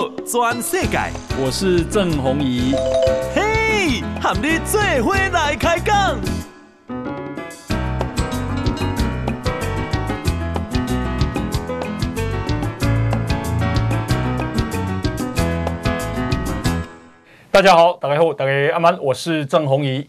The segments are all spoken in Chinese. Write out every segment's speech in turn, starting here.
道全世界，我是郑弘仪。嘿，和你做伙来开讲。大家好，大家好，大家阿曼，我是郑弘仪，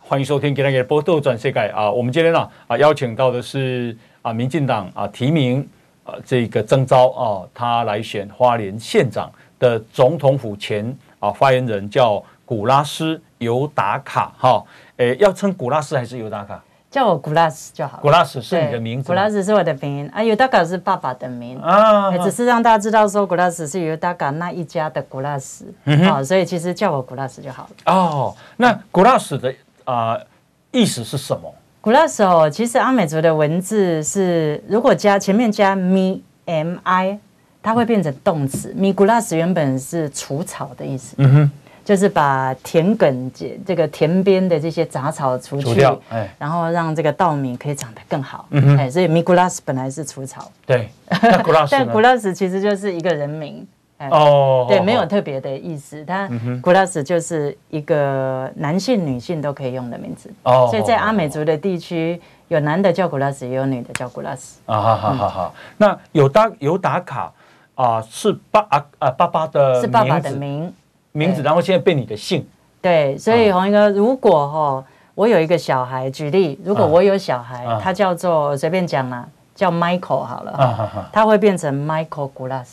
欢迎收听今天的报道全世界啊。我们今天呢啊邀请到的是啊民进党啊提名啊这个征召啊他来选花莲县长的总统府前啊发言人叫古拉斯尤达卡哈，诶要称古拉斯还是尤达卡？叫我古拉斯就好。古拉斯是你的名字？古拉斯是我的名啊，尤达卡是爸爸的名啊。只是让大家知道说，古拉斯是尤达卡那一家的古拉斯啊，所以其实叫我古拉斯就好了。哦，那古拉斯的啊、呃、意思是什么？古拉斯哦，其实阿美族的文字是，如果加前面加 mi m i，它会变成动词。mi 古拉斯原本是除草的意思。嗯哼。就是把田埂这个田边的这些杂草除去，哎，然后让这个稻米可以长得更好。嗯哎，所以米古拉斯本来是除草。对，但古拉斯其实就是一个人名。哦。对，没有特别的意思。它古拉斯就是一个男性、女性都可以用的名字。哦。所以在阿美族的地区，有男的叫古拉斯，也有女的叫古拉斯。啊，好好好好。那有打有打卡啊，是爸啊啊爸爸的，是爸爸的名。名字，然后现在变你的姓。对，所以红一哥，如果哈，我有一个小孩，举例，如果我有小孩，他叫做随便讲啦，叫 Michael 好了，他会变成 Michael Gulas。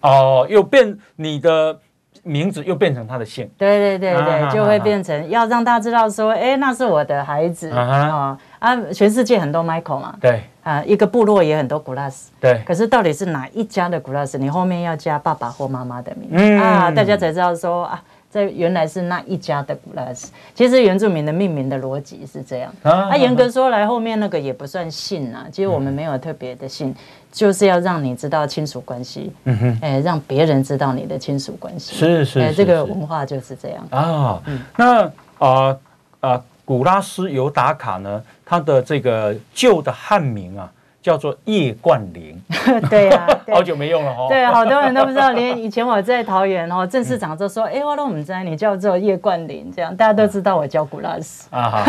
哦，又变你的名字，又变成他的姓。对对对对，就会变成要让大家知道说，哎，那是我的孩子啊啊！全世界很多 Michael 嘛，对啊，一个部落也很多 Gulas，对。可是到底是哪一家的 Gulas？你后面要加爸爸或妈妈的名字啊，大家才知道说啊，这原来是那一家的 Gulas。其实原住民的命名的逻辑是这样啊，严格说来，后面那个也不算姓啊，其实我们没有特别的姓，就是要让你知道亲属关系，嗯哼，哎，让别人知道你的亲属关系，是是，哎，这个文化就是这样啊。嗯那啊啊。古拉斯尤达卡呢？他的这个旧的汉名啊，叫做叶冠霖。对呀，好久没用了哦。对，好多人都不知道，连以前我在桃园哦，郑市长就说：“哎，我都不知道你叫做叶冠霖。”这样大家都知道我叫古拉斯啊。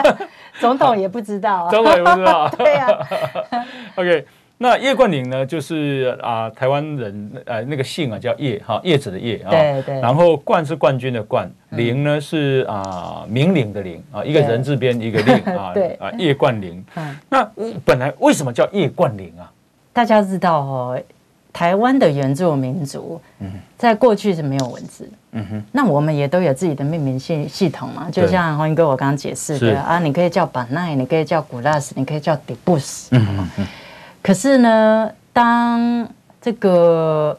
总统也不知道，总统也不知道。对呀。OK。那叶冠霖呢，就是啊、呃，台湾人呃那个姓啊叫叶哈叶子的叶啊，对对。然后冠是冠军的冠，霖呢是啊明伶的伶啊，一个人字边一个令啊，对啊叶冠霖。那本来为什么叫叶冠霖啊？大家知道哦，台湾的原住民族，在过去是没有文字，嗯哼。那我们也都有自己的命名系系统嘛，就像弘仪哥我刚刚解释的啊，你可以叫板奈，你可以叫古拉斯，你可以叫迪布斯，嗯嗯。可是呢，当这个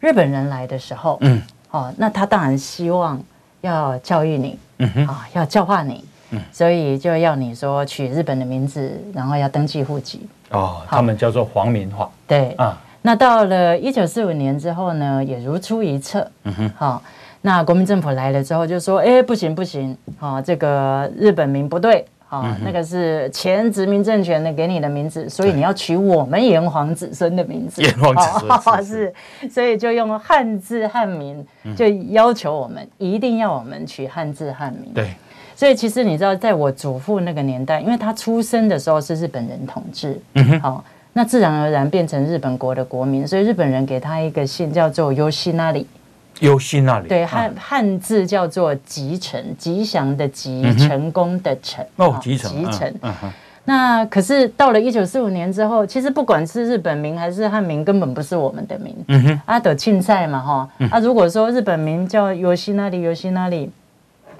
日本人来的时候，嗯，哦，那他当然希望要教育你，嗯哼，啊，要教化你，嗯，所以就要你说取日本的名字，然后要登记户籍。哦，他们叫做皇民化。对。啊，那到了一九四五年之后呢，也如出一辙，嗯哼，好，那国民政府来了之后就说，哎，不行不行，啊，这个日本名不对。啊，那个是前殖民政权的给你的名字，所以你要取我们炎黄子孙的名字。炎黄子孙、哦、是，所以就用汉字汉名，就要求我们、嗯、一定要我们取汉字汉名。对，所以其实你知道，在我祖父那个年代，因为他出生的时候是日本人统治，嗯哼，好、哦，那自然而然变成日本国的国民，所以日本人给他一个姓叫做尤西那里。优心那里，对汉汉字叫做吉成，吉祥的吉，成功的成。哦，吉成，吉成。那可是到了一九四五年之后，其实不管是日本名还是汉名，根本不是我们的名。嗯哼，阿德庆赛嘛，哈。啊，如果说日本名叫优心那里，优心那里，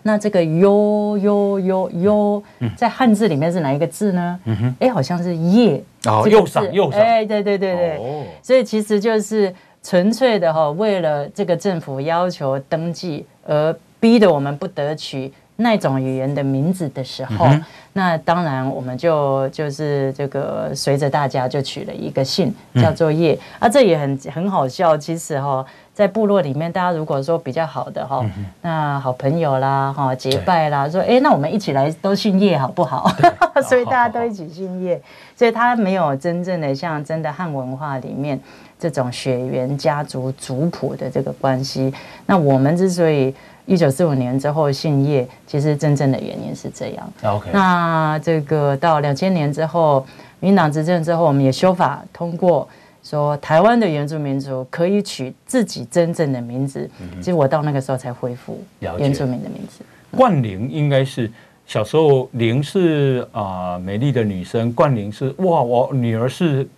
那这个优优优优，在汉字里面是哪一个字呢？嗯哼，哎，好像是叶。哦，右上右上。哎，对对对对。哦。所以其实就是。纯粹的哈，为了这个政府要求登记而逼得我们不得取那种语言的名字的时候，嗯、那当然我们就就是这个随着大家就取了一个姓，叫做叶、嗯、啊，这也很很好笑。其实哈，在部落里面，大家如果说比较好的哈，嗯、那好朋友啦哈结拜啦，说哎，那我们一起来都姓叶好不好？所以大家都一起姓叶，所以他没有真正的像真的汉文化里面这种血缘家族族谱的这个关系。那我们之所以一九四五年之后姓叶，其实真正的原因是这样。OK，那这个到两千年之后，民进党执政之后，我们也修法通过，说台湾的原住民族可以取自己真正的名字。其实我到那个时候才恢复原住民的名字。冠玲应该是小时候，玲是啊、呃、美丽的女生，冠玲是哇，我女儿是。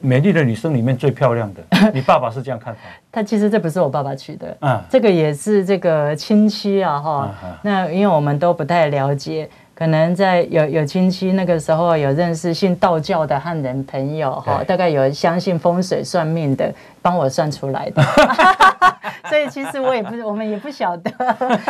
美丽的女生里面最漂亮的，你爸爸是这样看法？他其实这不是我爸爸取的，嗯，这个也是这个亲戚啊，哈，那因为我们都不太了解。可能在有有亲戚那个时候有认识信道教的汉人朋友哈，对大概有相信风水算命的，帮我算出来的。所以其实我也不，我们也不晓得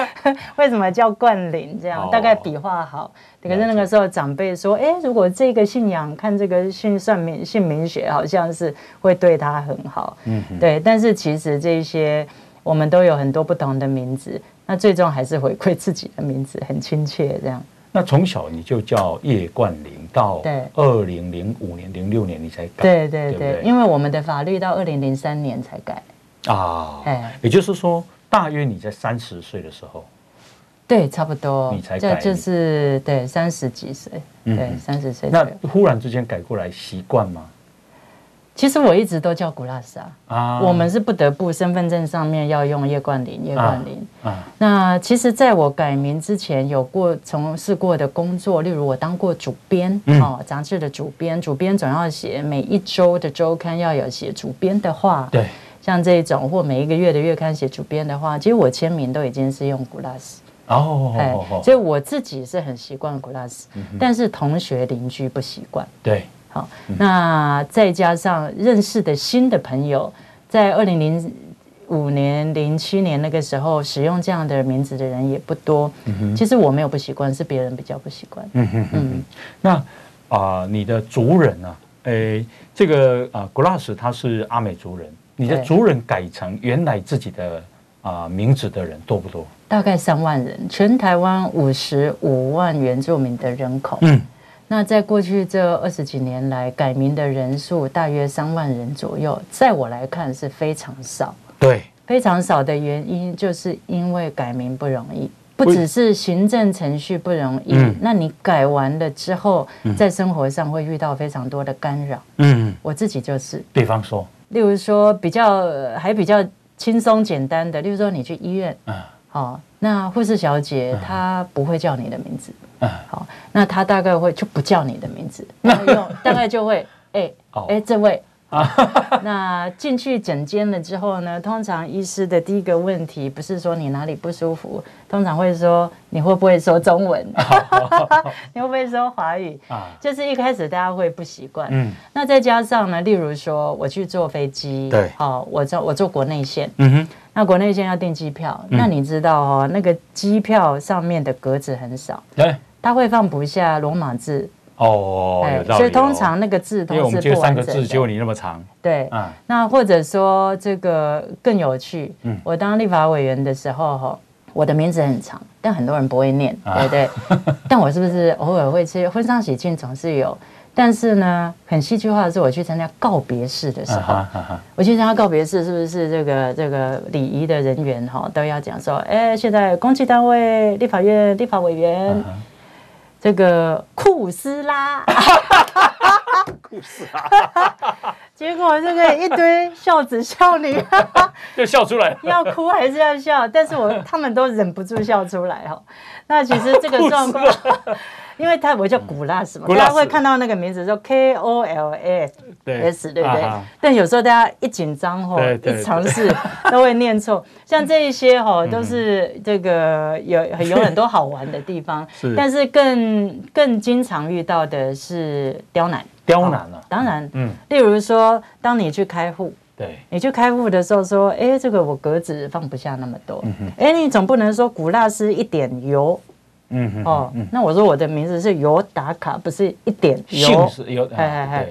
为什么叫冠霖这样，哦、大概笔画好。可是那个时候长辈说，哎，如果这个信仰看这个信算命姓名学，好像是会对他很好。嗯，对。但是其实这些我们都有很多不同的名字，那最终还是回馈自己的名字，很亲切这样。那从小你就叫叶冠霖，到二零零五年、零六年你才改，对对对，对对，因为我们的法律到二零零三年才改。啊，哎，也就是说，大约你在三十岁的时候，对，差不多，你才改，就是对三十几岁，对三十岁，那忽然之间改过来习惯吗？其实我一直都叫古拉斯啊，啊。我们是不得不身份证上面要用叶冠霖，叶冠霖。啊啊、那其实在我改名之前，有过从事过的工作，例如我当过主编，嗯、哦，杂志的主编，主编总要写每一周的周刊要有写主编的话，对，像这种或每一个月的月刊写主编的话，其实我签名都已经是用古拉斯。哦，哎，所以我自己是很习惯古拉斯，嗯、哼。但是同学邻居不习惯，对。好，那再加上认识的新的朋友，在二零零五年、零七年那个时候，使用这样的名字的人也不多。嗯哼，其实我没有不习惯，是别人比较不习惯。嗯哼，嗯，那啊、呃，你的族人呢、啊？诶，这个啊，古拉斯他是阿美族人，你的族人改成原来自己的啊、呃、名字的人多不多？大概三万人，全台湾五十五万原住民的人口。嗯。那在过去这二十几年来，改名的人数大约三万人左右，在我来看是非常少。对，非常少的原因就是因为改名不容易，不只是行政程序不容易，嗯、那你改完了之后，在生活上会遇到非常多的干扰。嗯，我自己就是。比方说，例如说比较还比较轻松简单的，例如说你去医院，嗯，好，那护士小姐她不会叫你的名字。嗯，好，那她大概会就不叫你的名字，那用大概就会，哎、欸，哎、欸，这位，那进去诊间了之后呢，通常医师的第一个问题不是说你哪里不舒服，通常会说你会不会说中文，你会不会说华语，就是一开始大家会不习惯，嗯，那再加上呢，例如说我去坐飞机，对，好，我坐我坐国内线，嗯哼，那国内线要订机票，嗯、那你知道哦，那个机票上面的格子很少，对。他会放不下罗马字哦，所以通常那个字都是不完整的。因为我们三个字只有你那么长。对，那或者说这个更有趣，嗯我当立法委员的时候哈，我的名字很长，但很多人不会念，对不对？但我是不是偶尔会去婚丧喜庆总是有？但是呢，很戏剧化的是，我去参加告别式的时候，我去参加告别式，是不是这个这个礼仪的人员哈都要讲说，哎，现在公职单位立法院立法委员。这个库斯拉，库斯拉，结果这个一堆孝子孝女 就笑出来，要哭还是要笑？但是我他们都忍不住笑出来哈。那其实这个状况。因为他我叫古拉斯嘛，大家会看到那个名字说 K O L A S，对不对？但有时候大家一紧张吼，一尝试 都会念错。像这一些吼，都是这个有有很多好玩的地方。但是更更经常遇到的是刁难。刁难了，当然，嗯，例如说，当你去开户，对，你去开户的时候说，哎，这个我格子放不下那么多，哎，你总不能说古拉斯一点油。嗯嗯哦，那我说我的名字是尤达卡，不是一点姓氏尤，哎哎哎。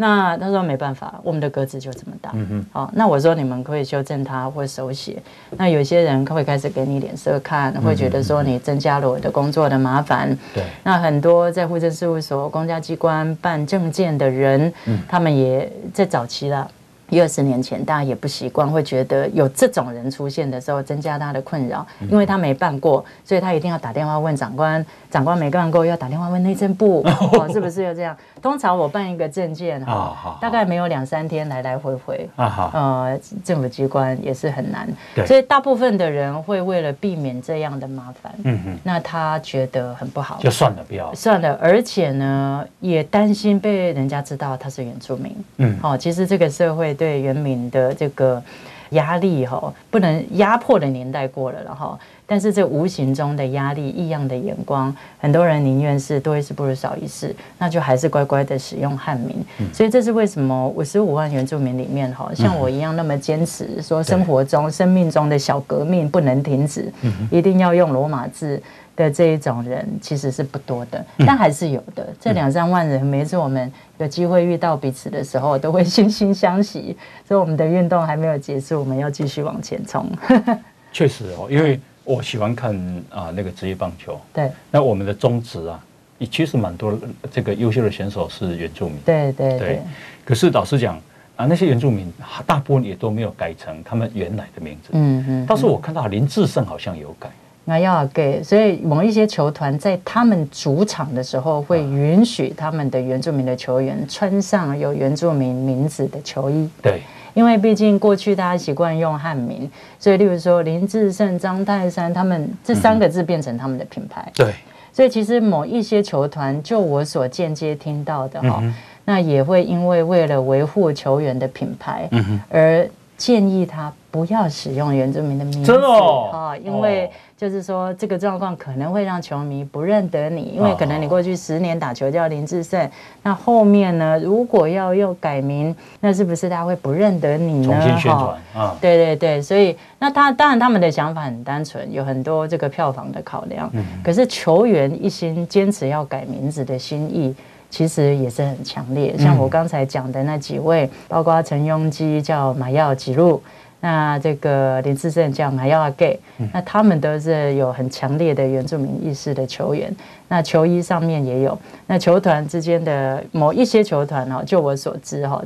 那他说没办法，我们的格子就这么大。嗯哼。好，那我说你们可以修正它或手写。那有些人会开始给你脸色看，会觉得说你增加了我的工作的麻烦。对。那很多在户政事务所、公家机关办证件的人，他们也在早期了。一二十年前，大家也不习惯，会觉得有这种人出现的时候，增加他的困扰，因为他没办过，所以他一定要打电话问长官，长官没办过，要打电话问内政部，哦，是不是要这样？通常我办一个证件哈，大概没有两三天，来来回回，呃，政府机关也是很难，所以大部分的人会为了避免这样的麻烦，嗯嗯，那他觉得很不好，就算了，不要。算了，而且呢，也担心被人家知道他是原住民，嗯，好，其实这个社会。对原民的这个压力哈，不能压迫的年代过了了哈，但是这无形中的压力、异样的眼光，很多人宁愿是多一事不如少一事，那就还是乖乖的使用汉民。所以这是为什么五十五万原住民里面哈，像我一样那么坚持说，生活中、生命中的小革命不能停止，一定要用罗马字。的这一种人其实是不多的，但还是有的。这两三万人，每次我们有机会遇到彼此的时候，都会惺惺相惜。所以我们的运动还没有结束，我们要继续往前冲。确实哦，因为我喜欢看啊那个职业棒球。对。那我们的宗旨啊，也其实蛮多这个优秀的选手是原住民。对对对，对。可是老实讲啊，那些原住民大部分也都没有改成他们原来的名字。嗯嗯。但是我看到林志胜好像有改。那要给，所以某一些球团在他们主场的时候，会允许他们的原住民的球员穿上有原住民名字的球衣。对，因为毕竟过去大家习惯用汉名，所以例如说林志胜、张泰山，他们这三个字变成他们的品牌。对，所以其实某一些球团，就我所间接听到的哈，那也会因为为了维护球员的品牌，而建议他不要使用原住民的名字。真的哦，因为。就是说，这个状况可能会让球迷不认得你，因为可能你过去十年打球叫林志胜，那后面呢，如果要又改名，那是不是大家会不认得你呢？重新宣传啊，对对对，所以那他当然他们的想法很单纯，有很多这个票房的考量。嗯，可是球员一心坚持要改名字的心意，其实也是很强烈。像我刚才讲的那几位，包括陈庸基叫马耀吉路。那这个林志胜叫马耀阿给，那他们都是有很强烈的原住民意识的球员。那球衣上面也有，那球团之间的某一些球团哦，就我所知哈，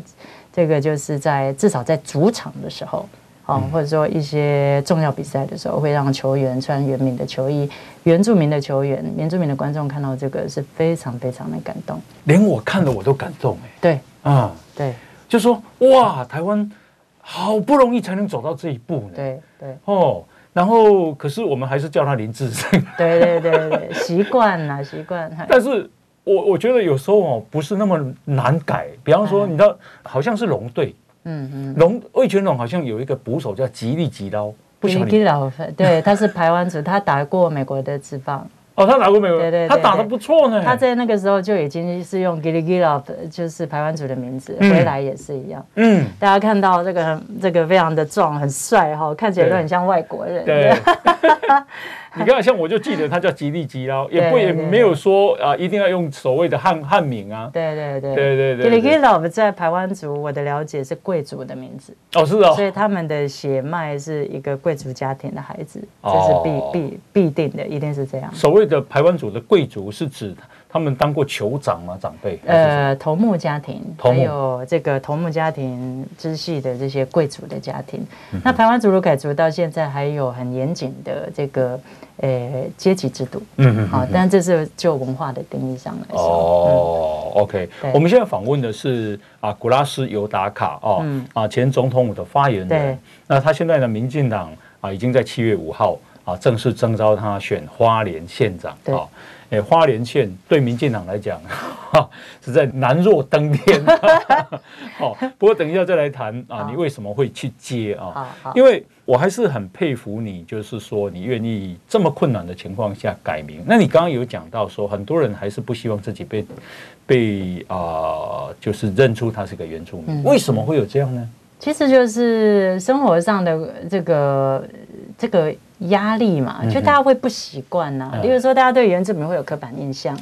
这个就是在至少在主场的时候，哦，或者说一些重要比赛的时候，会让球员穿原民的球衣。原住民的球员、原住民的观众看到这个是非常非常的感动，连我看了我都感动哎。对，啊，对，就说哇，台湾。好不容易才能走到这一步呢。对对哦，然后可是我们还是叫他林志胜。对对对对，习惯了习惯。但是我我觉得有时候哦，不是那么难改。比方说，你知道，好像是龙队，嗯嗯，龙魏全龙好像有一个捕手叫吉利吉捞，吉利吉捞，对，他是台湾族，他打过美国的职棒。哦，他打过美国？对对，他打的不错呢。他在那个时候就已经是用 Giligilov，就是台湾族的名字，回来也是一样。嗯，大家看到这个这个非常的壮，很帅哈，看起来都很像外国人。对。你看，像我就记得他叫吉利吉捞，也不也没有说啊，一定要用所谓的汉汉名啊。对对对对对对。吉利吉捞在台湾族，我的了解是贵族的名字。哦，是哦。所以他们的血脉是一个贵族家庭的孩子，这是必必必定的，一定是这样。所谓的台湾族的贵族是指他们当过酋长吗？长辈？呃，头目家庭，还有这个头目家庭支系的这些贵族的家庭。那台湾族鲁凯族到现在还有很严谨的这个。呃，阶级制度，嗯嗯，好，但这是就文化的定义上来说。哦，OK，我们现在访问的是啊，古拉斯尤达卡哦，啊，前总统府的发言人。那他现在呢民进党啊，已经在七月五号啊，正式征召他选花莲县长。对，哎，花莲县对民进党来讲，哈，实在难若登天。好，不过等一下再来谈啊，你为什么会去接啊？因为。我还是很佩服你，就是说你愿意这么困难的情况下改名。那你刚刚有讲到说，很多人还是不希望自己被被啊、呃，就是认出他是个原住民。为什么会有这样呢？其实就是生活上的这个这个压力嘛，就大家会不习惯呐。比如说，大家对原住民会有刻板印象。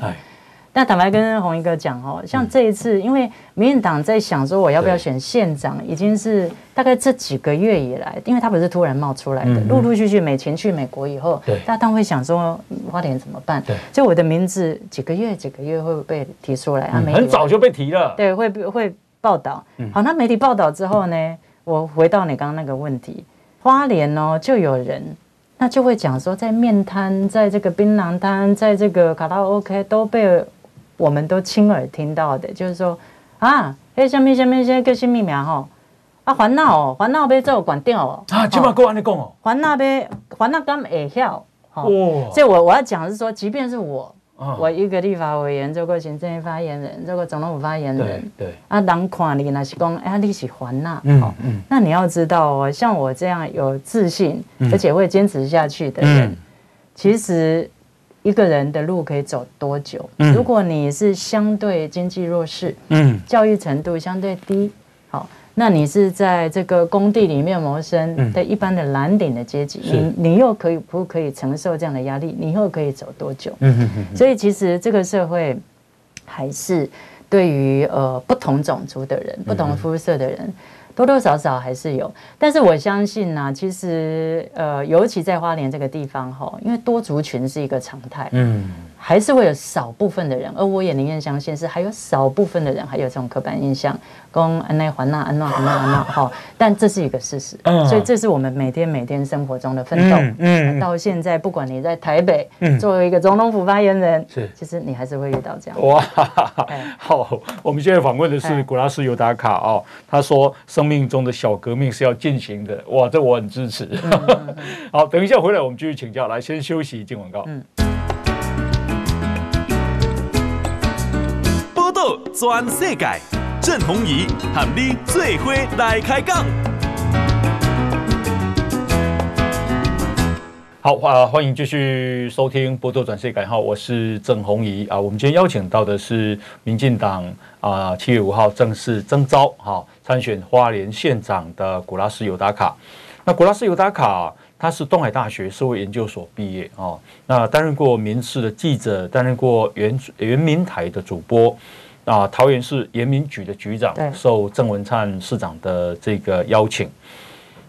那坦白跟红一哥讲哦，像这一次，因为民进党在想说我要不要选县长，已经是大概这几个月以来，因为他不是突然冒出来的，陆陆续续美琴去美国以后，大家当然会想说花莲怎么办？就我的名字几个月几个月会被提出来？啊，很早就被提了，对，会会报道。好，那媒体报道之后呢，我回到你刚刚那个问题，花莲哦，就有人。那就会讲说，在面摊，在这个槟榔摊，在这个卡拉 OK 都被我们都亲耳听到的，就是说啊，哎，下面下面现在个新密码哈，啊，烦恼哦，环闹被做管掉哦，啊，起码够安尼讲哦，环闹被环闹刚会晓，哦，所以我我要讲是说，即便是我。我一个立法委员，做过行政院发言人，做过总统府发言人，对，啊，人看你那是讲，哎，你是还呐，嗯嗯，那你要知道哦，像我这样有自信，而且会坚持下去的人，其实一个人的路可以走多久？如果你是相对经济弱势，嗯，教育程度相对低，好。那你是在这个工地里面谋生的一般的蓝领的阶级，你你又可以不可以承受这样的压力？你又可以走多久？所以其实这个社会还是对于呃不同种族的人、不同肤色的人，多多少少还是有。但是我相信呢，其实呃，尤其在花莲这个地方哈，因为多族群是一个常态。嗯。还是会有少部分的人，而我也宁愿相信是还有少部分的人还有这种刻板印象，讲安内环纳安娜安娜安娜哈，但这是一个事实，所以这是我们每天每天生活中的奋斗。嗯，到现在不管你在台北，作为一个总统府发言人，是，其实你还是会遇到这样。哇，好，我们现在访问的是古拉斯尤达卡哦，他说生命中的小革命是要进行的，哇，这我很支持。好，等一下回来我们继续请教，来先休息进广告。嗯。全世界，郑弘仪和你做伙来开讲。好啊，欢迎继续收听《波多转世界》哈，我是郑弘仪啊。我们今天邀请到的是民进党啊，七月五号正式征召哈参选花莲县长的古拉斯尤达卡。那古拉斯尤达卡，他是东海大学社会研究所毕业啊，那担任过民视的记者，担任过原原民台的主播。啊，桃园市原民局的局长，受郑文灿市长的这个邀请。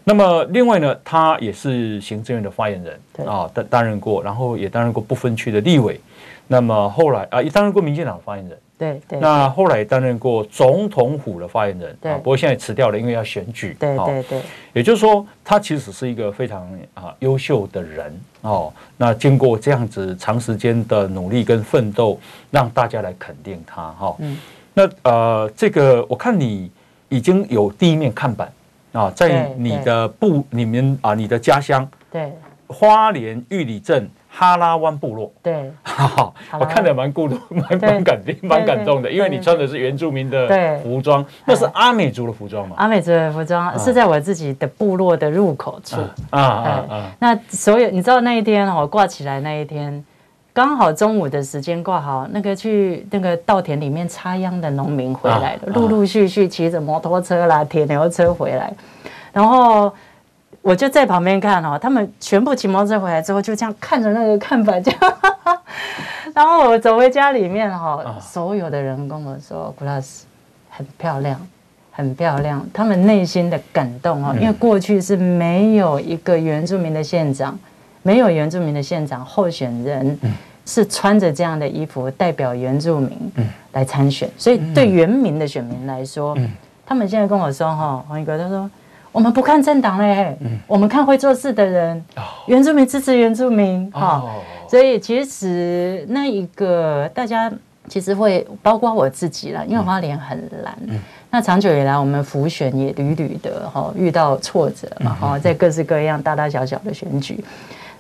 那么，另外呢，他也是行政院的发言人啊，担担任过，然后也担任过不分区的立委。那么后来啊，也担任过民进党发言人。对对，那后来担任过总统府的发言人，对，不过现在辞掉了，因为要选举。对对对，也就是说，他其实是一个非常啊优秀的人哦。那经过这样子长时间的努力跟奋斗，让大家来肯定他哈。嗯，那呃，这个我看你已经有第一面看板啊，在你的部里面啊，你的家乡对花莲玉里镇。哈拉湾部落，对，好，我看着蛮孤独，蛮蛮感动，蛮感动的，因为你穿的是原住民的服装，那是阿美族的服装嘛？阿美族的服装是在我自己的部落的入口处。啊。啊啊！那所有你知道那一天我挂起来那一天，刚好中午的时间挂好，那个去那个稻田里面插秧的农民回来了，陆陆续续骑着摩托车啦、铁牛车回来，然后。我就在旁边看哦，他们全部骑摩托车回来之后，就这样看着那个看板，这样。然后我走回家里面哈，所有的人跟我说，Glass 很漂亮，很漂亮。”他们内心的感动哦，因为过去是没有一个原住民的县长，没有原住民的县长候选人是穿着这样的衣服代表原住民来参选，所以对原民的选民来说，他们现在跟我说哈，黄一哥他说。我们不看政党嘞，嗯、我们看会做事的人。哦、原住民支持原住民，哈、哦，所以其实那一个大家其实会包括我自己了，因为花莲很蓝，嗯、那长久以来我们浮选也屡屡的哈遇到挫折嘛，哈，在各式各样大大小小的选举。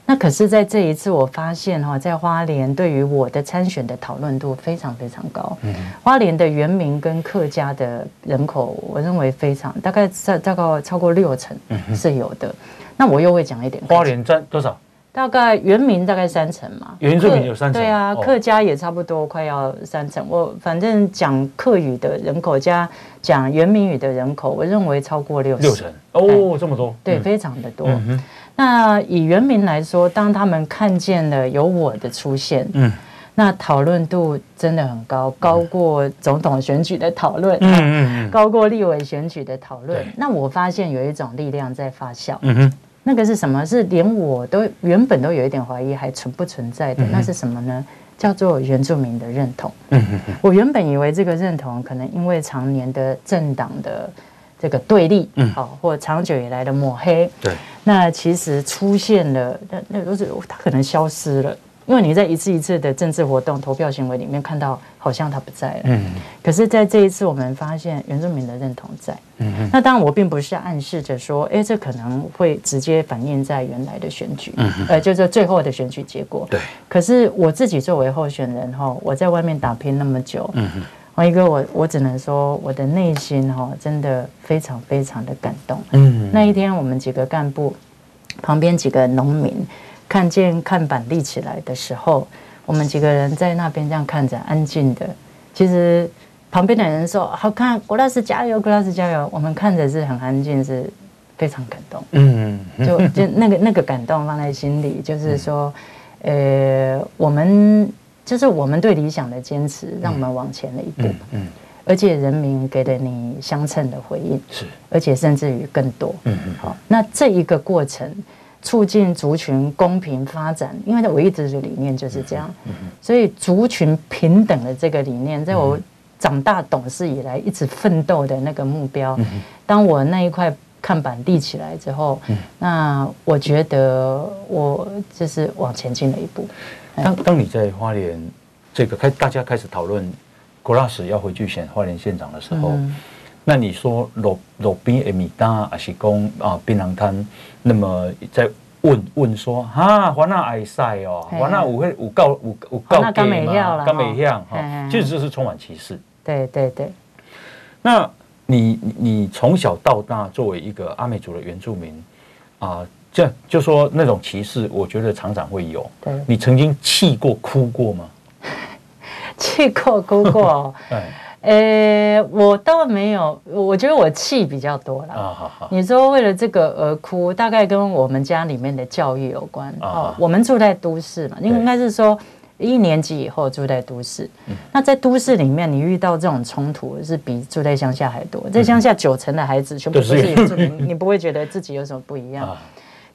那可是，在这一次，我发现哈，在花莲对于我的参选的讨论度非常非常高。嗯，花莲的原民跟客家的人口，我认为非常大概在大概超过六成是有的。那我又会讲一点，花莲占多少？大概原民大概三成嘛，原住民有三成，对啊，客家也差不多快要三成。我反正讲客语的人口加讲原民语的人口，我认为超过六六成。哦，这么多，对，非常的多。那以原民来说，当他们看见了有我的出现，嗯，那讨论度真的很高，高过总统选举的讨论，嗯嗯，高过立委选举的讨论。那我发现有一种力量在发酵，嗯哼。那个是什么？是连我都原本都有一点怀疑，还存不存在的？那是什么呢？叫做原住民的认同。我原本以为这个认同可能因为常年的政党的这个对立，好，或长久以来的抹黑，对，那其实出现了，那那都是他可能消失了。因为你在一次一次的政治活动、投票行为里面看到，好像他不在了。嗯。可是，在这一次，我们发现原住民的认同在。嗯哼。那当然，我并不是暗示着说，哎，这可能会直接反映在原来的选举。呃，就是最后的选举结果。对。可是我自己作为候选人哈，我在外面打拼那么久。嗯哼。紘一哥，我我只能说，我的内心哈，真的非常非常的感动。嗯。那一天，我们几个干部旁边几个农民。看见看板立起来的时候，我们几个人在那边这样看着，安静的。其实旁边的人说：“好看，郭老师加油，郭老师加油。”我们看着是很安静，是非常感动。嗯，就就那个那个感动放在心里，就是说，呃，我们就是我们对理想的坚持，让我们往前了一步。嗯，而且人民给了你相称的回应，是，而且甚至于更多。嗯嗯，好，那这一个过程。促进族群公平发展，因为我一直的理念就是这样，所以族群平等的这个理念，在我长大懂事以来一直奋斗的那个目标，当我那一块看板立起来之后，那我觉得我就是往前进了一步。当当你在花莲这个开大家开始讨论郭老师要回去选花莲县长的时候。那你说路路边的米达还是讲啊槟榔摊，那么在问问说哈，华纳爱赛哦，华纳有会有告有有告给吗？刚美香哈，其实这是充满歧视。对对对。那你你从小到大作为一个阿美族的原住民啊，这就说那种歧视，我觉得常常会有。对。你曾经气过哭过吗？气过哭过。对。呃、欸，我倒没有，我觉得我气比较多了。啊，好好。你说为了这个而哭，大概跟我们家里面的教育有关。哦，我们住在都市嘛，应该是说一年级以后住在都市。那在都市里面，你遇到这种冲突是比住在乡下还多。在乡下，九成的孩子全部都是原住民，你不会觉得自己有什么不一样。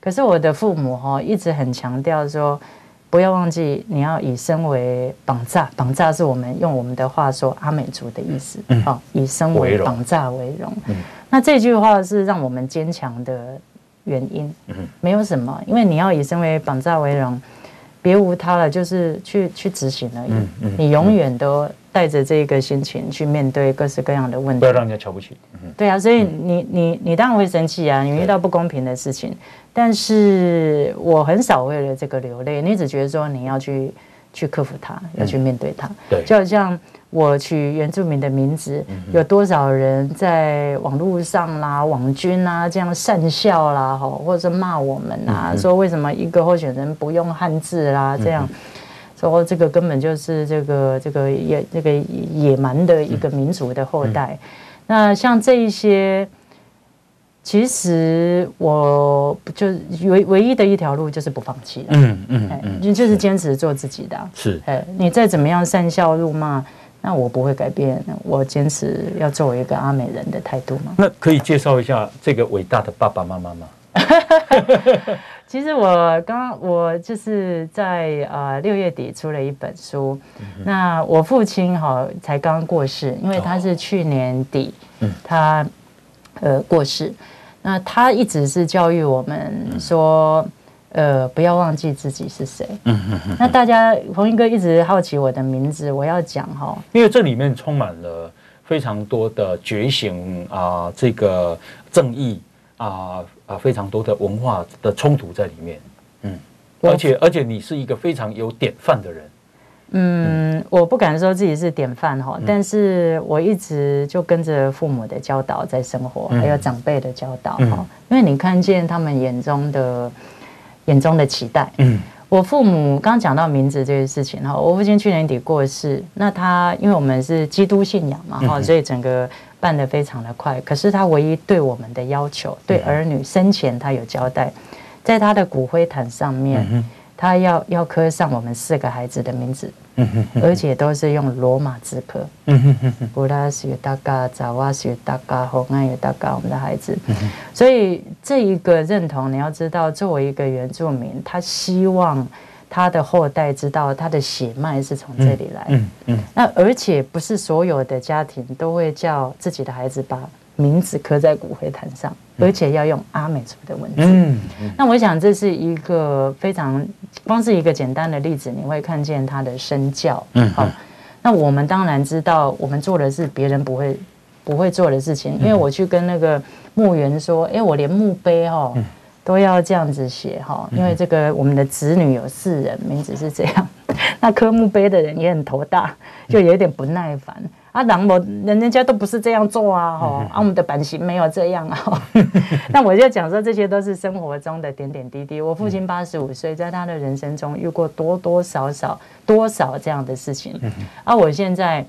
可是我的父母哈，一直很强调说。不要忘记，你要以身为绑架，绑架是我们用我们的话说阿美族的意思。嗯，哦，以身为绑架为荣。嗯，那这句话是让我们坚强的原因。嗯，没有什么，因为你要以身为绑架为荣，别无他了，就是去去执行而已。嗯嗯，你永远都带着这个心情去面对各式各样的问题，不要让人家瞧不起。嗯，对啊，所以你你你当然会生气啊，你遇到不公平的事情。但是我很少为了这个流泪，你只觉得说你要去去克服它，要去面对它。对，就好像我取原住民的名字，有多少人在网络上啦、网军啊这样讪笑啦，哈，或者是骂我们啊，说为什么一个候选人不用汉字啦，这样。说这个根本就是这个这个野这个野蛮的一个民族的后代。那像这一些。其实我就唯唯一的一条路就是不放弃了，嗯嗯嗯，就就是坚持做自己的，是，哎，你再怎么样善笑怒骂，那我不会改变，我坚持要作为一个阿美人的态度吗。那可以介绍一下这个伟大的爸爸妈妈吗？其实我刚我就是在啊六月底出了一本书，那我父亲哈才刚过世，因为他是去年底，他呃过世。那他一直是教育我们说，呃，不要忘记自己是谁。嗯嗯嗯。那大家紘一哥一直好奇我的名字，我要讲哈，因为这里面充满了非常多的觉醒啊，这个正义啊啊，非常多的文化的冲突在里面。嗯，而且而且你是一个非常有典范的人。嗯，我不敢说自己是典范哈，但是我一直就跟着父母的教导在生活，还有长辈的教导哈。因为你看见他们眼中的眼中的期待。嗯，我父母刚讲到名字这件事情哈，我父亲去年底过世，那他因为我们是基督信仰嘛哈，所以整个办得非常的快。可是他唯一对我们的要求，对儿女生前他有交代，在他的骨灰坛上面。他要要刻上我们四个孩子的名字，而且都是用罗马字刻。布拉斯与大嘎，扎嘎，红安嘎，我们的孩子。所以这一个认同，你要知道，作为一个原住民，他希望他的后代知道他的血脉是从这里来。那而且不是所有的家庭都会叫自己的孩子把名字刻在骨灰坛上，而且要用阿美族的文字。嗯嗯、那我想这是一个非常，光是一个简单的例子，你会看见他的身教。嗯，好。那我们当然知道，我们做的是别人不会不会做的事情。因为我去跟那个墓园说，哎，我连墓碑哈都要这样子写哈，因为这个我们的子女有四人，名字是这样。那刻墓碑的人也很头大，就有点不耐烦。啊，人我人人家都不是这样做啊，哈，啊，我们的版型没有这样啊。那我就讲说，这些都是生活中的点点滴滴。我父亲八十五岁，在他的人生中遇过多多少少多少这样的事情，啊，我现在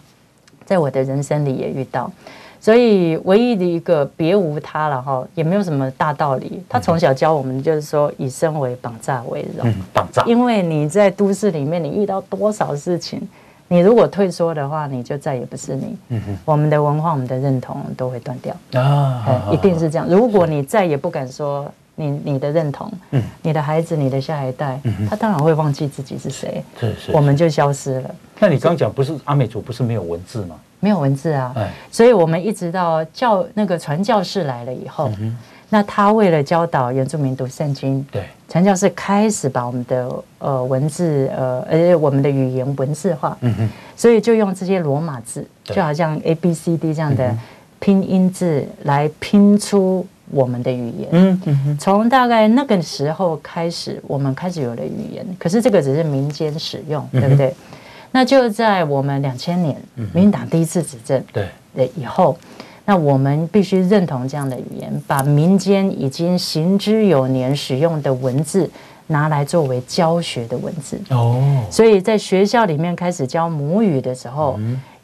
在我的人生里也遇到，所以唯一的一个别无他了哈，也没有什么大道理。他从小教我们就是说，以身为绑架为荣，绑架。因为你在都市里面，你遇到多少事情。你如果退缩的话，你就再也不是你。嗯、哼我们的文化、我们的认同都会断掉啊、嗯，一定是这样。如果你再也不敢说你你的认同，嗯、你的孩子、你的下一代，嗯、他当然会忘记自己是谁，是是是我们就消失了。那你刚刚讲不是阿美族不是没有文字吗？没有文字啊，哎、所以我们一直到教那个传教士来了以后。嗯那他为了教导原住民读圣经，对，传教士开始把我们的呃文字呃，而且我们的语言文字化，嗯哼，所以就用这些罗马字，就好像 A B C D 这样的拼音字来拼出我们的语言，嗯嗯，从大概那个时候开始，我们开始有了语言，可是这个只是民间使用，对不对？那就在我们两千年，民进党第一次执政，对。的以后。那我们必须认同这样的语言，把民间已经行之有年使用的文字拿来作为教学的文字。哦，所以在学校里面开始教母语的时候。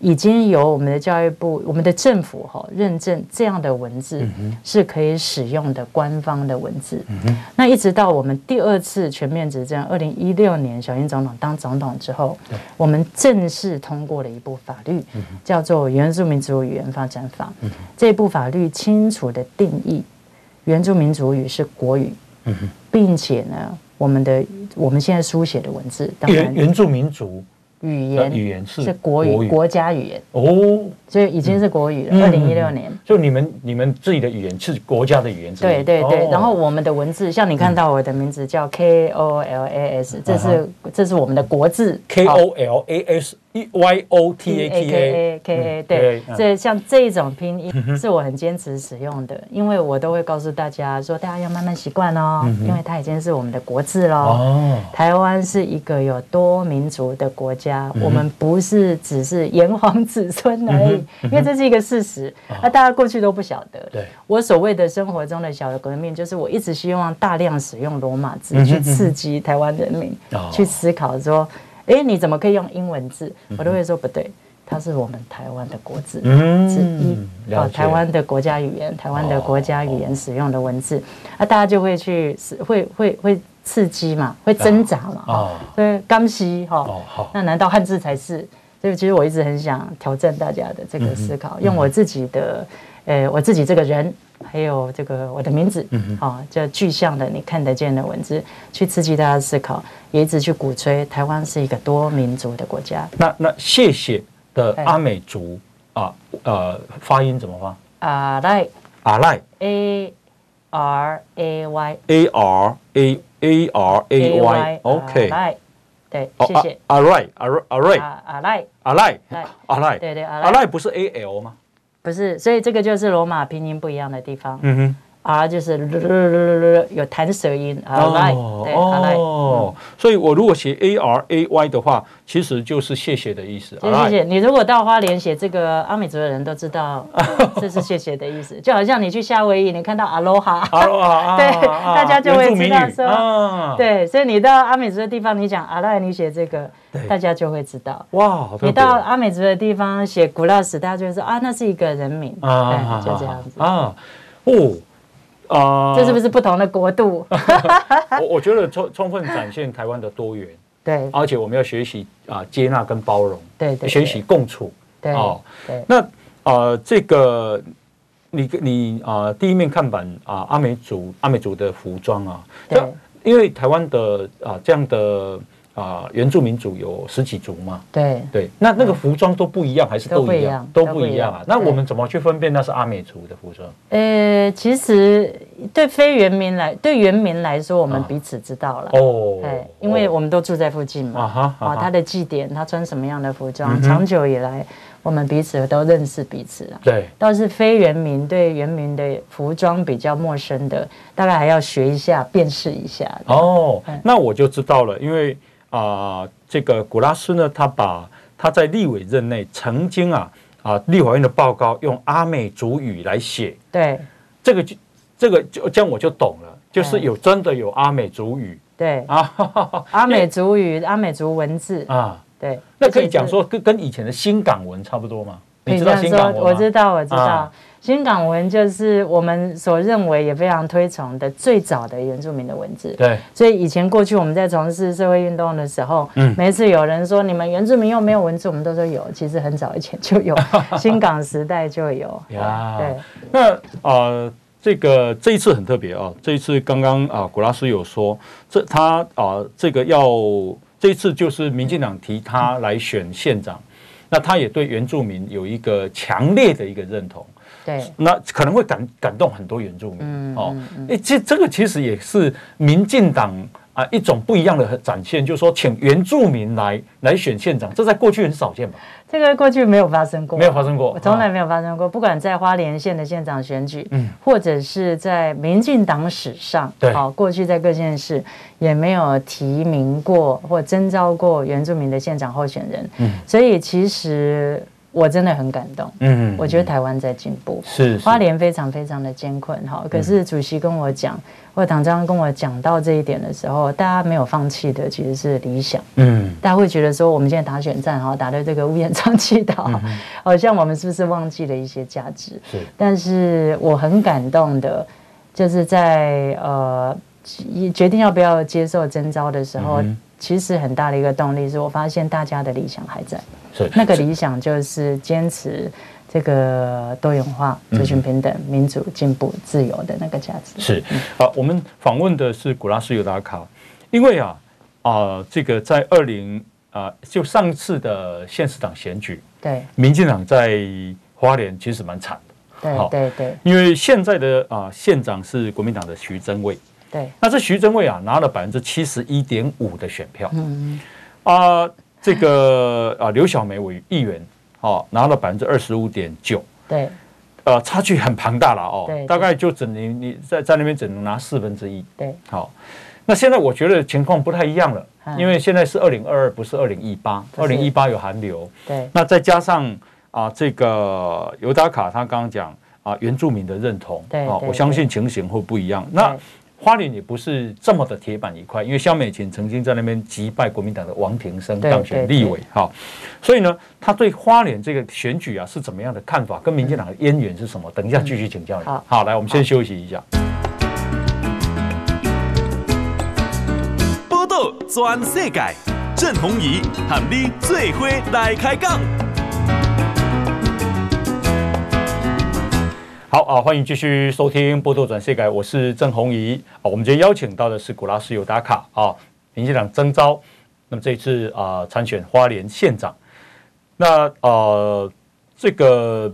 嗯已经由我们的教育部、我们的政府哈认证这样的文字是可以使用的官方的文字。嗯、那一直到我们第二次全面执政，二零一六年小英总统当总统之后，我们正式通过了一部法律，嗯、叫做《原住民族语言发展法》。嗯、这部法律清楚地定义原住民族语是国语，并且呢，我们的我们现在书写的文字，当然原原住民族。语言语言是是国语。国家语言。哦，所以已经是国语了。二零一六年，就你们你们自己的语言是国家的语言，对对对。然后我们的文字，像你看到我的名字叫 K O L A S，这是这是我们的国字。K O L A S E Y O T A K A K A 对，这像这种拼音是我很坚持使用的，因为我都会告诉大家说，大家要慢慢习惯哦，因为它已经是我们的国字喽。哦，台湾是一个有多民族的国家，我们不是只是炎黄子孙而已，因为这是一个事实。那大家过去都不晓得。对，我所谓的生活中的小的革命，就是我一直希望大量使用罗马字去刺激台湾人民去思考说。哎，你怎么可以用英文字？我都会说不对，它是我们台湾的国字之一，哦，台湾的国家语言，台湾的国家语言使用的文字，啊，大家就会去，会会会刺激嘛，会挣扎嘛，哦，所以刚西哈，那难道汉字才是？所以其实我一直很想挑战大家的这个思考，用我自己的，呃，我自己这个人。还有这个我的名字，嗯哼，啊，叫具象的你看得见的文字，去刺激大家思考，也一直去鼓吹台湾是一个多民族的国家。那那谢谢的阿美族啊，呃，发音怎么发？阿赖，阿赖，A R A Y，A R A A R A Y，OK，对，谢谢。阿赖，阿阿赖，阿赖，阿赖，阿赖，对对，阿赖不是 A L 吗？不是，所以这个就是罗马拼音不一样的地方。嗯哼 R 就是有弹舌音，Alright。哦，所以我如果写 A R A Y 的话，其实就是谢谢的意思。谢谢。你如果到花莲写这个阿美族的人都知道 这是谢谢的意思，就好像你去夏威夷，你看到 Aloha，对，大家就会知道说，对，所以你到阿美族的地方，你讲 Alright，你写这个，大家就会知道。哇，你到阿美族的地方写古拉斯，大家就会说啊，那是一个人名，对，就这样子啊，哦。啊，这是不是不同的国度？我我觉得充充分展现台湾的多元，对，而且我们要学习啊接纳跟包容，对对，学习共处，对哦，对。那啊，这个你你啊，第一面看板啊，阿美族阿美族的服装啊，对，因为台湾的啊这样的。啊，原住民族有十几族嘛？对对，那那个服装都不一样，还是都一样？都不一样啊。那我们怎么去分辨那是阿美族的服装？呃，其实对非原民来，对原民来说，我们彼此知道了哦。哎，因为我们都住在附近嘛。啊哈啊，他的祭典，他穿什么样的服装，长久以来，我们彼此都认识彼此啊。对，倒是非原民对原民的服装比较陌生的，大概还要学一下，辨识一下。哦，那我就知道了，因为。啊、呃，这个古拉斯呢，他把他在立委任内曾经啊啊立法院的报告用阿美族语来写，对，这个就这个就这样我就懂了，就是有真的有阿美族语，对。啊，阿美族语、阿美族文字。啊，对，那可以讲说跟跟以前的新港文差不多吗？你知道新港文吗？我知道，我知道。啊新港文就是我们所认为也非常推崇的最早的原住民的文字。对，所以以前过去我们在从事社会运动的时候，嗯，每次有人说你们原住民又没有文字，我们都说有，其实很早以前就有，新港时代就有。呀，对。那啊、呃，这个这一次很特别啊，这一次刚刚啊，古拉斯有说，这他啊、呃，这个要这一次就是民进党提他来选县长，嗯、那他也对原住民有一个强烈的一个认同。对，那可能会感感动很多原住民。嗯、哦，哎，这这个其实也是民进党啊一种不一样的展现，就是说请原住民来来选县长，这在过去很少见吧？这个过去没有发生过，没有发生过，从来没有发生过。不管在花莲县的县长选举，嗯，或者是在民进党史上，对，好，过去在各县市也没有提名过或征召过原住民的县长候选人。嗯，所以其实。我真的很感动，嗯，我觉得台湾在进步，是花莲非常非常的艰困哈。可是主席跟我讲，或者党章跟我讲到这一点的时候，大家没有放弃的其实是理想，嗯，大家会觉得说我们现在打选战哈，打的这个乌烟瘴气的，好像我们是不是忘记了一些价值？是，但是我很感动的，就是在呃决定要不要接受征召的时候，其实很大的一个动力是我发现大家的理想还在。是那个理想就是坚持这个多元化、族群平等、民主、进步、自由的那个价值。是好，我们访问的是古拉斯尤达卡，因为啊啊，这个在二零啊，就上次的县市长选举，对，民进党在花莲其实蛮惨的。对对对，因为现在的啊县长是国民党的徐榛蔚，对，那这徐榛蔚啊拿了百分之七十一点五的选票，嗯。啊。这个啊，刘小梅委议员哦，拿了百分之二十五点九，对，呃，差距很庞大了哦，大概就只能你在在那边只能拿四分之一，对，好，那现在我觉得情况不太一样了，因为现在是二零二二，不是二零一八，二零一八有寒流，对，那再加上啊，这个尤达卡他刚刚讲啊，原住民的认同，对，我相信情形会不一样，那。花莲也不是这么的铁板一块，因为萧美琴曾经在那边击败国民党的王庭生当选立委，哈，所以呢，他对花莲这个选举啊是怎么样的看法？跟民进党的渊源是什么？等一下继续请教你。好，好，来，我们先休息一下。报道全世界，郑弘仪喊你最伙来开讲。好啊，欢迎继续收听《波多转世改》，我是郑弘仪啊。我们今天邀请到的是古拉斯尤达卡啊，民进党征召，那么这一次啊参选花莲县长。那呃，这个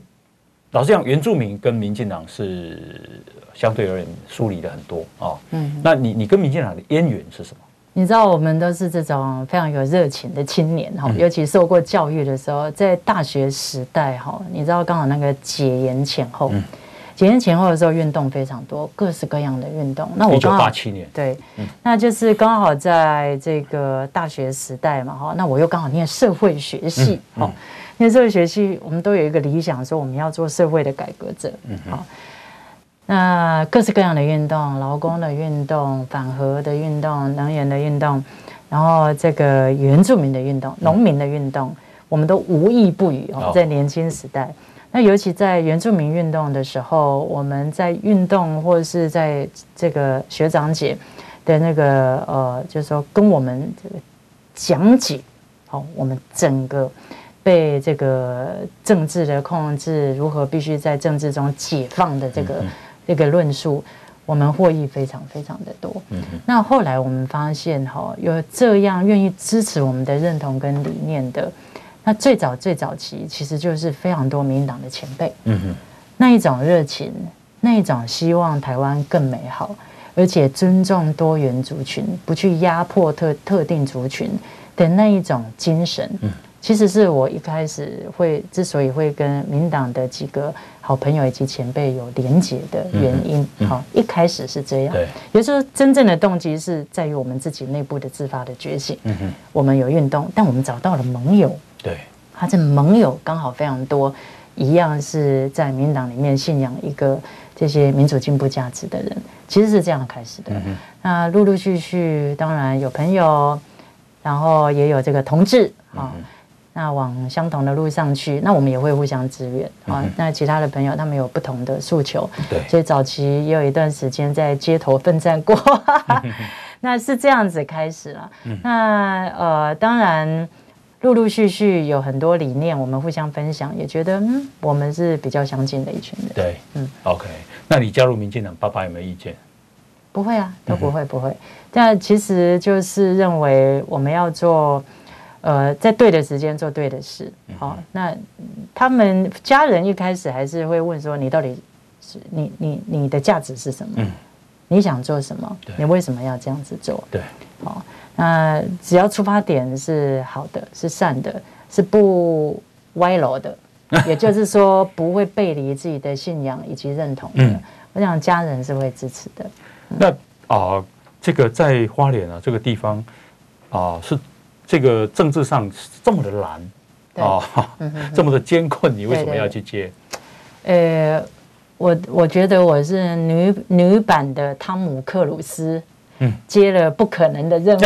老实讲，原住民跟民进党是相对而言疏离的很多啊。嗯，那你你跟民进党的渊源是什么？你知道，我们都是这种非常有热情的青年哈，尤其受过教育的时候，在大学时代哈，你知道刚好那个解严前后。解严前后的时候，运动非常多，各式各样的运动。那我一九八七年，对，嗯、那就是刚好在这个大学时代嘛，哈，那我又刚好念社会学系，念、嗯、社会学系，我们都有一个理想，说我们要做社会的改革者，嗯，好。那各式各样的运动，劳工的运动、反核的运动、能源的运动，然后这个原住民的运动、农民的运动，我们都无一不语哦，在年轻时代。那尤其在原住民运动的时候，我们在运动或者是在这个学长姐的那个呃，就是说跟我们这个讲解，好，我们整个被这个政治的控制，如何必须在政治中解放的这个。这个论述，我们获益非常非常的多。嗯哼，那后来我们发现，哈，有这样愿意支持我们的认同跟理念的，那最早最早期其实就是非常多民党的前辈。嗯哼，那一种热情，那一种希望台湾更美好，而且尊重多元族群，不去压迫特特定族群的那一种精神。嗯。其实是我一开始会之所以会跟民党的几个好朋友以及前辈有连结的原因，好，一开始是这样。对，有时候真正的动机是在于我们自己内部的自发的觉醒。嗯哼，我们有运动，但我们找到了盟友。对，他这盟友刚好非常多，一样是在民党里面信仰一个这些民主进步价值的人，其实是这样开始的。那陆陆续续，当然有朋友，然后也有这个同志啊。那往相同的路上去，那我们也会互相支援啊。那其他的朋友他们有不同的诉求，对，所以早期也有一段时间在街头奋战过，那是这样子开始了。那呃，当然陆陆续续有很多理念，我们互相分享，也觉得嗯，我们是比较相近的一群人。对，嗯，OK。那你加入民进党，爸爸有没有意见？不会啊，都不会，不会。但其实就是认为我们要做。呃，在对的时间做对的事，好。那他们家人一开始还是会问说：“你到底是你你你的价值是什么？嗯，你想做什么？你为什么要这样子做？对，好。那只要出发点是好的，是善的，是不歪楼的，也就是说不会背离自己的信仰以及认同的。我想家人是会支持的。那啊，这个在花莲啊这个地方啊是。这个政治上这么的难哦，这么的艰困，你为什么要去接？呃，我我觉得我是女女版的汤姆克鲁斯，嗯，接了不可能的任务。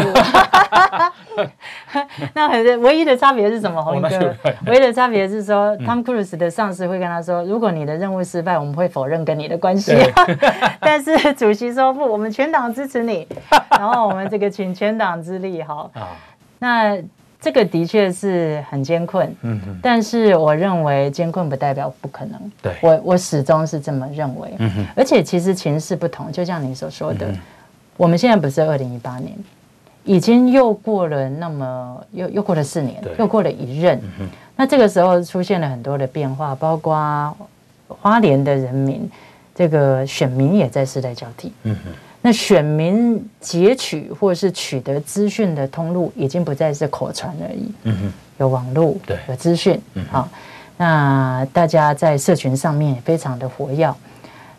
那唯一的差别是什么？洪哥，唯一的差别是说，汤姆克鲁斯的上司会跟他说，如果你的任务失败，我们会否认跟你的关系。但是主席说不，我们全党支持你，然后我们这个请全党之力哈。那这个的确是很艰困，嗯哼，但是我认为艰困不代表不可能，对，我我始终是这么认为，嗯哼，而且其实情势不同，就像你所说的，我们现在不是二零一八年，已经又过了那么又又过了四年，又过了一任，那这个时候出现了很多的变化，包括花莲的人民，这个选民也在世代交替，嗯哼。那选民截取或是取得资讯的通路已经不再是口传而已，嗯哼，有网络，对，有资讯，嗯，好，那大家在社群上面也非常的活跃，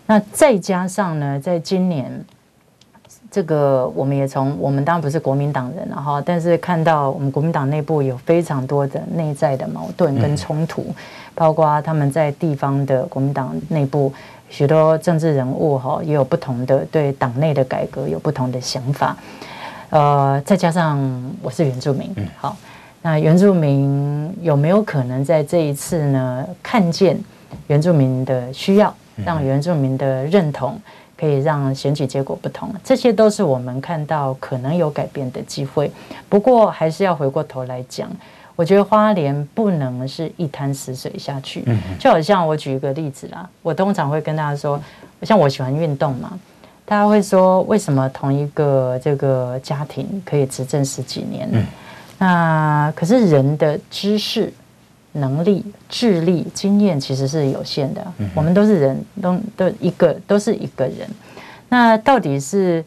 那再加上呢，在今年，这个我们也从我们当然不是国民党人了哈，但是看到我们国民党内部有非常多的内在的矛盾跟冲突，包括他们在地方的国民党内部。许多政治人物哈也有不同的对党内的改革有不同的想法，呃，再加上我是原住民，好，那原住民有没有可能在这一次呢，看见原住民的需要，让原住民的认同可以让选举结果不同，这些都是我们看到可能有改变的机会。不过还是要回过头来讲。我觉得花莲不能是一潭死水下去，就好像我举一个例子啦，我通常会跟大家说，像我喜欢运动嘛，大家会说为什么同一个这个家庭可以执政十几年？那可是人的知识、能力、智力、经验其实是有限的，我们都是人，都都一个都是一个人，那到底是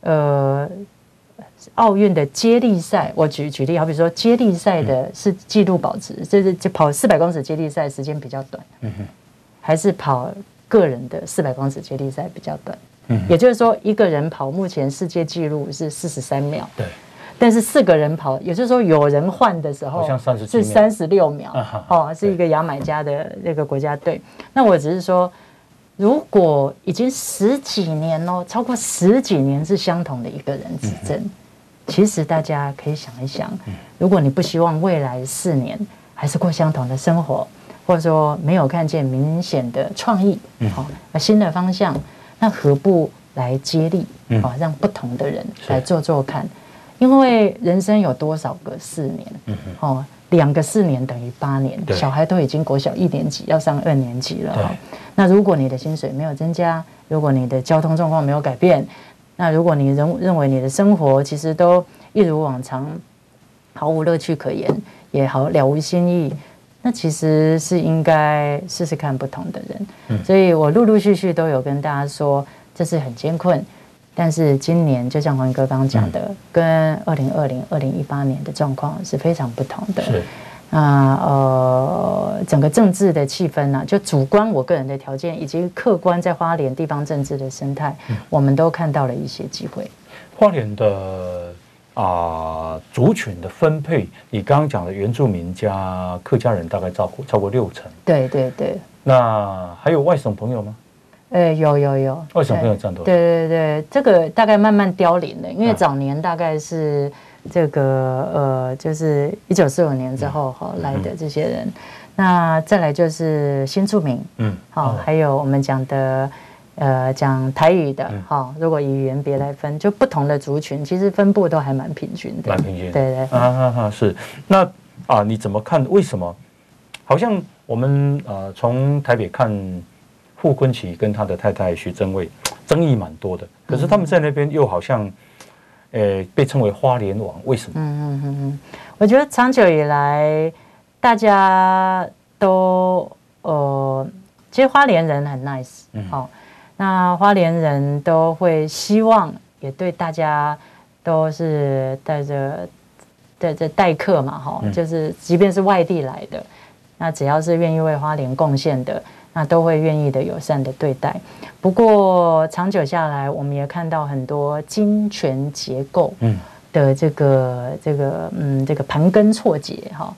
呃？奥运的接力赛，我举举例，好比说接力赛的是纪录保持，就是就跑四百公尺接力赛时间比较短，还是跑个人的四百公尺接力赛比较短。嗯，也就是说，一个人跑目前世界纪录是四十三秒。对。但是四个人跑，也就是说有人换的时候，好像三十是三十六秒。啊、哦，是一个牙买加的那个国家队。那我只是说，如果已经十几年哦，超过十几年是相同的一个人执政，嗯、其实大家可以想一想，如果你不希望未来四年还是过相同的生活，或者说没有看见明显的创意，好、嗯，新的方向，那何不来接力？啊，让不同的人来做做看。因为人生有多少个四年？嗯、哦，两个四年等于八年，小孩都已经国小一年级，要上二年级了。哈，那如果你的薪水没有增加，如果你的交通状况没有改变，那如果你认认为你的生活其实都一如往常，毫无乐趣可言，也好了无新意，那其实是应该试试看不同的人。嗯、所以我陆陆续续都有跟大家说，这是很艰困。但是今年就像黄哥刚刚讲的，嗯、跟二零二零、二零一八年的状况是非常不同的。是啊，呃，整个政治的气氛呢、啊，就主观我个人的条件，以及客观在花莲地方政治的生态，嗯、我们都看到了一些机会。花莲的啊、呃、族群的分配，你刚刚讲的原住民加客家人大概超过超过六成。对对对。那还有外省朋友吗？呃，有有有，为什么没有占多？对对对，这个大概慢慢凋零了，因为早年大概是这个呃，就是一九四五年之后哈来的这些人，那再来就是新住民，嗯，好，还有我们讲的呃讲台语的，好，如果以语言别来分，就不同的族群，其实分布都还蛮平均的，蛮平均，对对啊啊啊，是。那啊，你怎么看？为什么？好像我们呃从台北看？傅崐萁跟他的太太徐榛蔚争议蛮多的，可是他们在那边又好像，呃，被称为花莲王，为什么？嗯嗯嗯嗯，我觉得长久以来大家都呃，其实花莲人很 nice，嗯，好，那花莲人都会希望，也对大家都是带着带着待客嘛，哈，就是即便是外地来的，那只要是愿意为花莲贡献的。那都会愿意的友善的对待，不过长久下来，我们也看到很多金权结构的这个这个嗯这个盘根错节哈。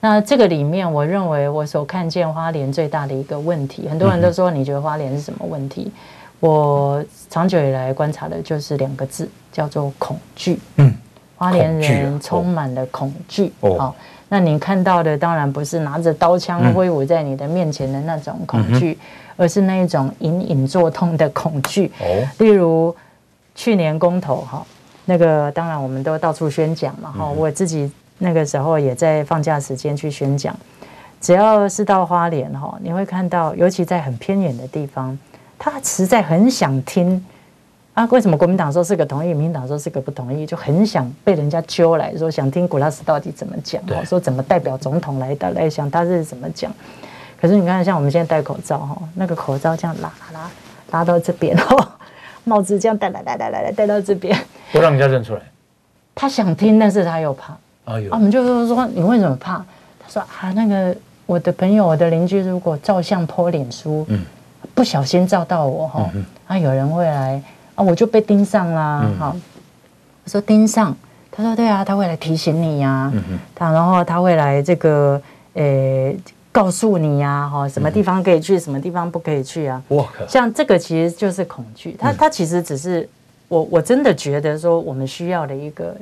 那这个里面，我认为我所看见花莲最大的一个问题，很多人都说你觉得花莲是什么问题？我长久以来观察的就是两个字，叫做恐惧。嗯，花莲人充满了恐惧。哦。那你看到的当然不是拿着刀枪挥舞在你的面前的那种恐惧，嗯、而是那一种隐隐作痛的恐惧。哦，例如去年公投哈，那个当然我们都到处宣讲嘛哈，嗯、我自己那个时候也在放假时间去宣讲。只要是到花莲哈，你会看到，尤其在很偏远的地方，他实在很想听。啊，为什么国民党说是个同意，民进党说是个不同意，就很想被人家揪来说，想听古拉斯到底怎么讲，对说怎么代表总统来的来想他是怎么讲。可是你看，像我们现在戴口罩哈，那个口罩这样拉拉拉拉到这边哦，帽子这样戴来来来来来戴到这边，不让人家认出来。他想听，但是他又怕。哎呦，啊，我们就说你为什么怕？他说啊，那个我的朋友、我的邻居如果照相 po 脸书，嗯，不小心照到我哈，嗯、哼啊，有人会来。啊，我就被盯上啦！好、嗯，我说盯上，他说对啊，他会来提醒你呀、啊，他、然后他会来这个呃、欸、告诉你呀、啊，哈，什么地方可以去，嗯、什么地方不可以去啊？像这个其实就是恐惧，他他其实只是我我真的觉得说我们需要的一个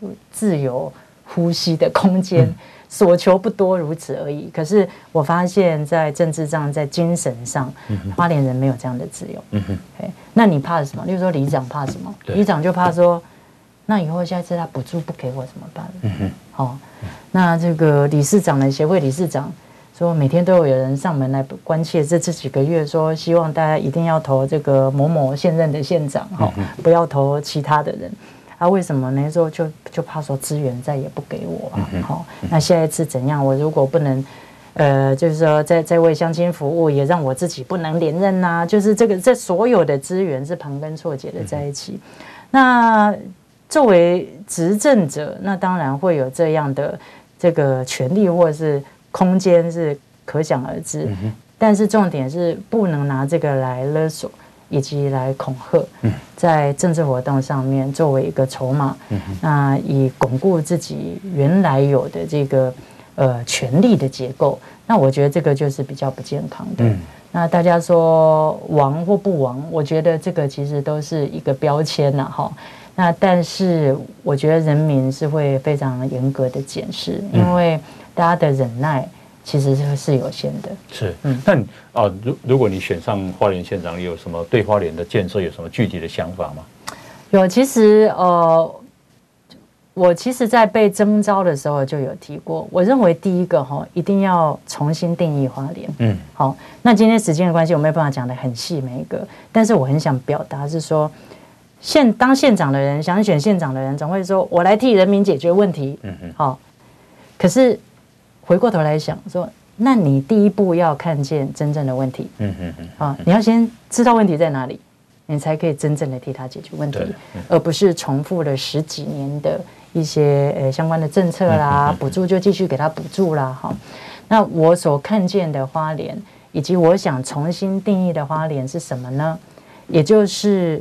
就自由呼吸的空间。嗯所求不多，如此而已。可是我发现，在政治上，在精神上，花莲人没有这样的自由。嗯哼，那你怕什么？例如说，里长怕什么？里长就怕说，那以后下次他补助不给我怎么办？嗯哼，好，那这个理事长的协会理事长说，每天都有人上门来关切，这这几个月说，希望大家一定要投这个某某现任的县长，哈，不要投其他的人。啊，为什么那时候就就怕说资源再也不给我啊？好、那下一次怎样？我如果不能，呃，就是说在在为乡亲服务，也让我自己不能连任呐、啊。就是这个，这所有的资源是盘根错节的在一起。嗯、那作为执政者，那当然会有这样的这个权利或者是空间是可想而知。嗯、但是重点是不能拿这个来勒索以及来恐吓，在政治活动上面作为一个筹码，那以巩固自己原来有的这个呃权力的结构，那我觉得这个就是比较不健康的。那大家说亡或不亡，我觉得这个其实都是一个标签呐，哈。那但是我觉得人民是会非常严格的检视，因为大家的忍耐其实是是有限的。是，嗯，那啊，如如果你选上花莲县长，你有什么对花莲的建设有什么具体的想法吗？有，其实呃，我其实在被征召的时候就有提过，我认为第一个哈，一定要重新定义花莲。嗯，好，那今天时间的关系，我没有办法讲的很细每一个，但是我很想表达是说。县当县长的人，想选县长的人，总会说：“我来替人民解决问题。”嗯嗯，好。可是回过头来想说，那你第一步要看见真正的问题。嗯嗯嗯。啊，你要先知道问题在哪里，你才可以真正的替他解决问题，而不是重复了十几年的一些呃相关的政策啦，补助就继续给他补助啦。哈，那我所看见的花莲，以及我想重新定义的花莲是什么呢？也就是。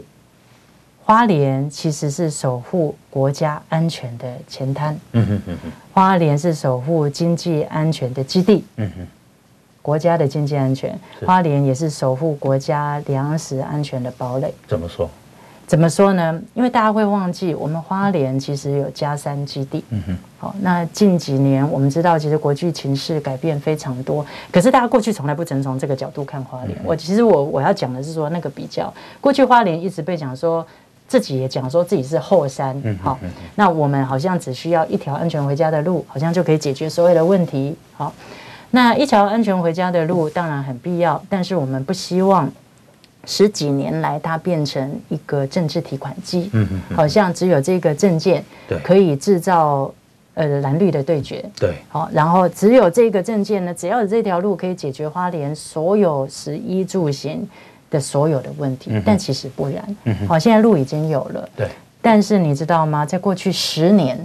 花莲其实是守护国家安全的前滩，花莲是守护经济安全的基地，国家的经济安全，花莲也是守护国家粮食安全的堡垒。怎么说？怎么说呢？因为大家会忘记，我们花莲其实有加山基地。好，那近几年我们知道，其实国际情势改变非常多，可是大家过去从来不曾从这个角度看花莲。我其实我我要讲的是说，那个比较，过去花莲一直被讲说。自己也讲说自己是后山，好，那我们好像只需要一条安全回家的路，好像就可以解决所有的问题。好，那一条安全回家的路当然很必要，但是我们不希望十几年来它变成一个政治提款机，嗯好像只有这个证件可以制造呃蓝绿的对决，对，好，然后只有这个证件呢，只要有这条路可以解决花莲所有食衣住行。的所有的问题，但其实不然。好，现在路已经有了。对。但是你知道吗？在过去十年，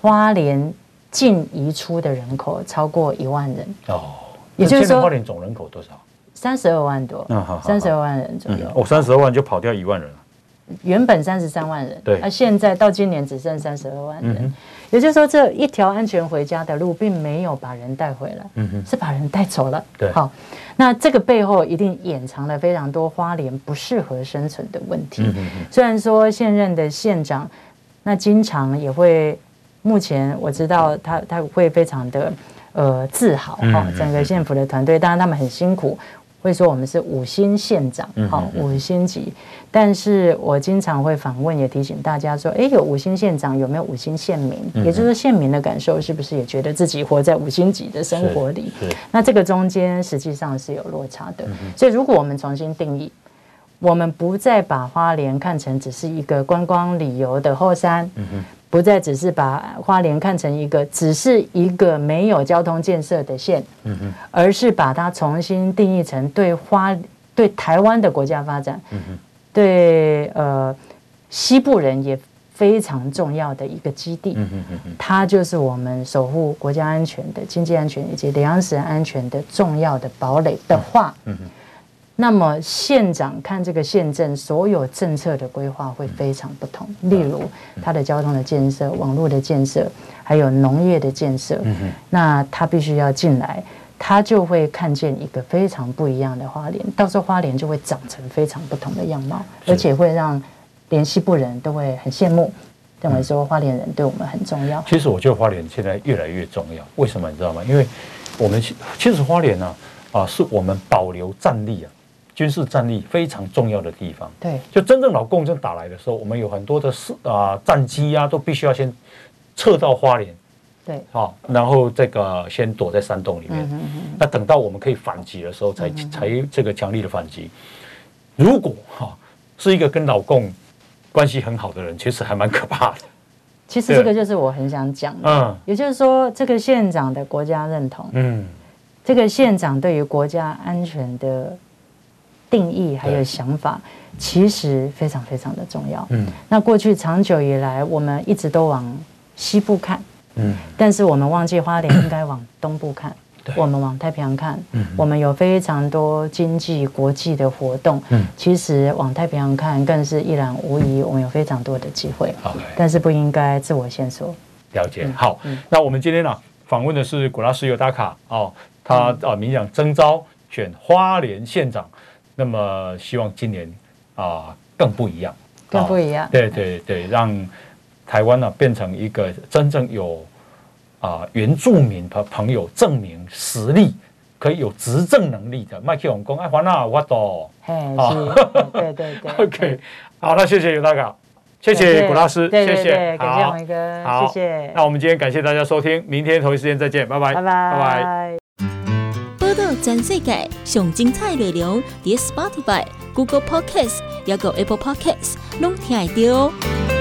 花莲净移出的人口超过一万人。哦。也就是说，花莲总人口多少？三十二万多。三十二万人左右。哦，三十二万就跑掉一万人了。原本三十三万人。对。那现在到今年只剩三十二万人。也就是说，这一条安全回家的路，并没有把人带回来，嗯哼，是把人带走了。对，好，那这个背后一定掩藏了非常多花莲不适合生存的问题。虽然说现任的县长，那经常也会，目前我知道他他会非常的呃自豪哈，整个县府的团队，当然他们很辛苦。会说我们是五星县长，好，五星级。但是我经常会访问，也提醒大家说，哎，有五星县长，有没有五星县民？也就是说，县民的感受是不是也觉得自己活在五星级的生活里？那这个中间实际上是有落差的。所以，如果我们重新定义，我们不再把花莲看成只是一个观光旅游的后山。不再只是把花莲看成一个只是一个没有交通建设的县，而是把它重新定义成对花对台湾的国家发展，对呃西部人也非常重要的一个基地，它就是我们守护国家安全的经济安全以及粮食安全的重要的堡垒的话。那么县长看这个县政所有政策的规划会非常不同，例如它的交通的建设、网络的建设，还有农业的建设。那他必须要进来，他就会看见一个非常不一样的花莲。到时候花莲就会长成非常不同的样貌，而且会让连西部人都会很羡慕，认为说花莲人对我们很重要。其实我觉得花莲现在越来越重要，为什么你知道吗？因为我们其实花莲呢，啊，是我们保留战力啊。军事战力非常重要的地方，对，就真正老共正打来的时候，我们有很多的是啊战机啊，都必须要先撤到花莲，对，好，然后这个先躲在山洞里面，那等到我们可以反击的时候，才才这个强力的反击。如果哈是一个跟老共关系很好的人，其实还蛮可怕的。其实这个就是我很想讲的，嗯，也就是说，这个县长的国家认同，嗯，这个县长对于国家安全的。定义还有想法，其实非常非常的重要。嗯，那过去长久以来，我们一直都往西部看，嗯，但是我们忘记花莲应该往东部看。我们往太平洋看，嗯我们有非常多经济国际的活动。嗯，其实往太平洋看更是一览无遗，我们有非常多的机会。好，但是不应该自我限缩。了解。好，那我们今天呢访问的是古拉斯尤达卡哦，他啊民进党征召选花莲县长，那么希望今年啊更不一样，更不一样。对对对，让台湾呢变成一个真正有。啊，原住民的朋友证明实力，可以有执政能力的。麦克龙公，哎，华纳我都，嘿，是，对对对，OK，好，那谢谢尤大哥，谢谢古拉斯，谢谢，感谢黄哥，好，谢。谢。那我们今天感谢大家收听，明天同一时间再见，拜拜，拜拜，拜拜。全世界上精彩内容，伫 Spotify、Google Podcasts，还有 Apple Podcasts，拢听得到。